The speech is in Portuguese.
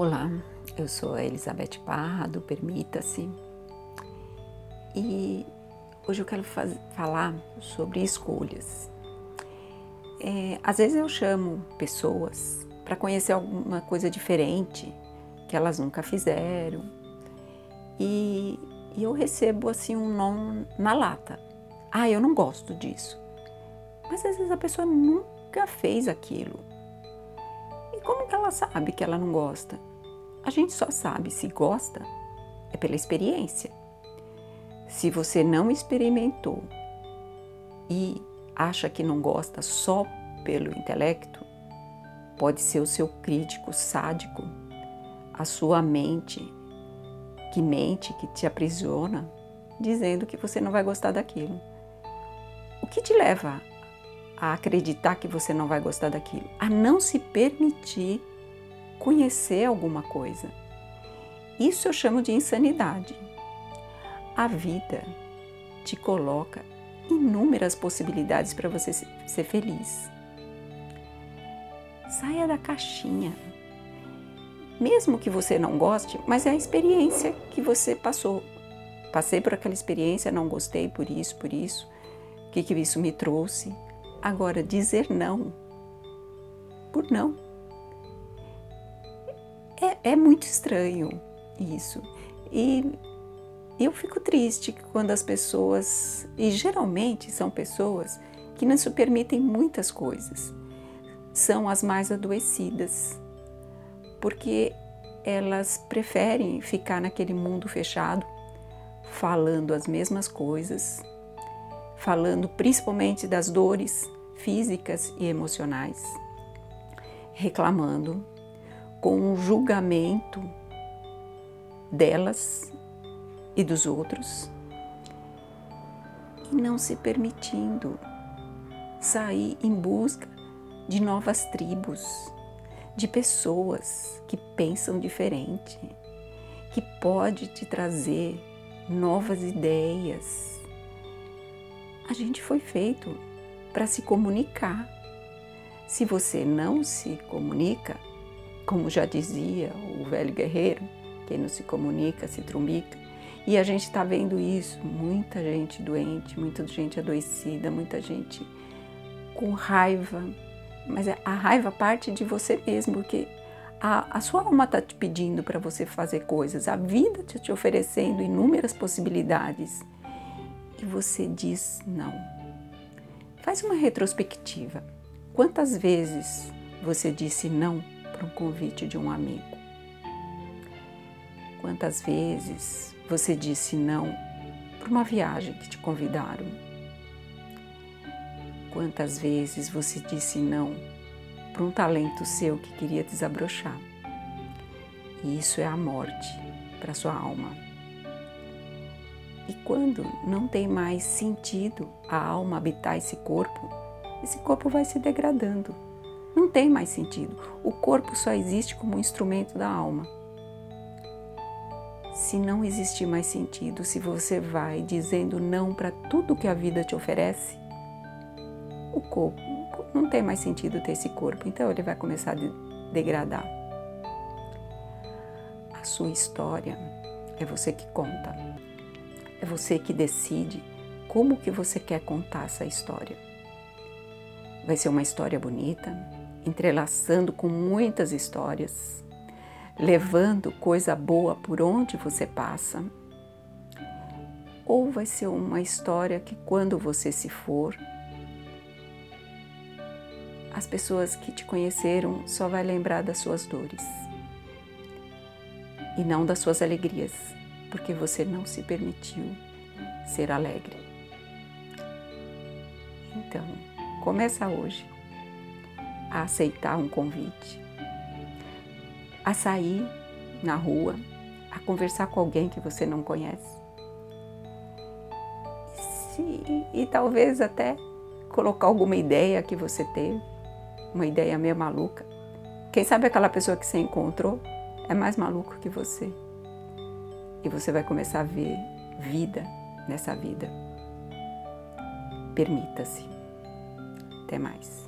Olá, eu sou a Elizabeth Parra Permita-se e hoje eu quero falar sobre escolhas. É, às vezes eu chamo pessoas para conhecer alguma coisa diferente que elas nunca fizeram e, e eu recebo assim um não na lata. Ah, eu não gosto disso. Mas às vezes a pessoa nunca fez aquilo como que ela sabe que ela não gosta? A gente só sabe se gosta é pela experiência. Se você não experimentou e acha que não gosta só pelo intelecto, pode ser o seu crítico sádico, a sua mente que mente, que te aprisiona, dizendo que você não vai gostar daquilo. O que te leva a acreditar que você não vai gostar daquilo, a não se permitir conhecer alguma coisa. Isso eu chamo de insanidade. A vida te coloca inúmeras possibilidades para você ser feliz. Saia da caixinha. Mesmo que você não goste, mas é a experiência que você passou. Passei por aquela experiência, não gostei por isso, por isso. O que, que isso me trouxe? Agora, dizer não por não. É, é muito estranho isso. E eu fico triste quando as pessoas, e geralmente são pessoas que não se permitem muitas coisas, são as mais adoecidas, porque elas preferem ficar naquele mundo fechado, falando as mesmas coisas, falando principalmente das dores físicas e emocionais, reclamando com um julgamento delas e dos outros e não se permitindo sair em busca de novas tribos, de pessoas que pensam diferente, que pode te trazer novas ideias, a gente foi feito para se comunicar. Se você não se comunica, como já dizia o velho guerreiro, quem não se comunica se trumbica. E a gente está vendo isso, muita gente doente, muita gente adoecida, muita gente com raiva. Mas é, a raiva parte de você mesmo, porque a, a sua alma está te pedindo para você fazer coisas, a vida está te oferecendo inúmeras possibilidades e você diz não. Faz uma retrospectiva. Quantas vezes você disse não para um convite de um amigo? Quantas vezes você disse não para uma viagem que te convidaram? Quantas vezes você disse não para um talento seu que queria desabrochar? E isso é a morte para sua alma. E quando não tem mais sentido a alma habitar esse corpo, esse corpo vai se degradando. Não tem mais sentido. O corpo só existe como um instrumento da alma. Se não existir mais sentido, se você vai dizendo não para tudo que a vida te oferece, o corpo não tem mais sentido ter esse corpo, então ele vai começar a degradar. A sua história é você que conta. É você que decide como que você quer contar essa história. Vai ser uma história bonita, entrelaçando com muitas histórias, levando coisa boa por onde você passa. Ou vai ser uma história que quando você se for, as pessoas que te conheceram só vai lembrar das suas dores e não das suas alegrias porque você não se permitiu ser alegre. Então, começa hoje a aceitar um convite, a sair na rua, a conversar com alguém que você não conhece. E, e talvez até colocar alguma ideia que você teve, uma ideia meio maluca. Quem sabe aquela pessoa que você encontrou é mais maluco que você e você vai começar a ver vida nessa vida. Permita-se. Até mais.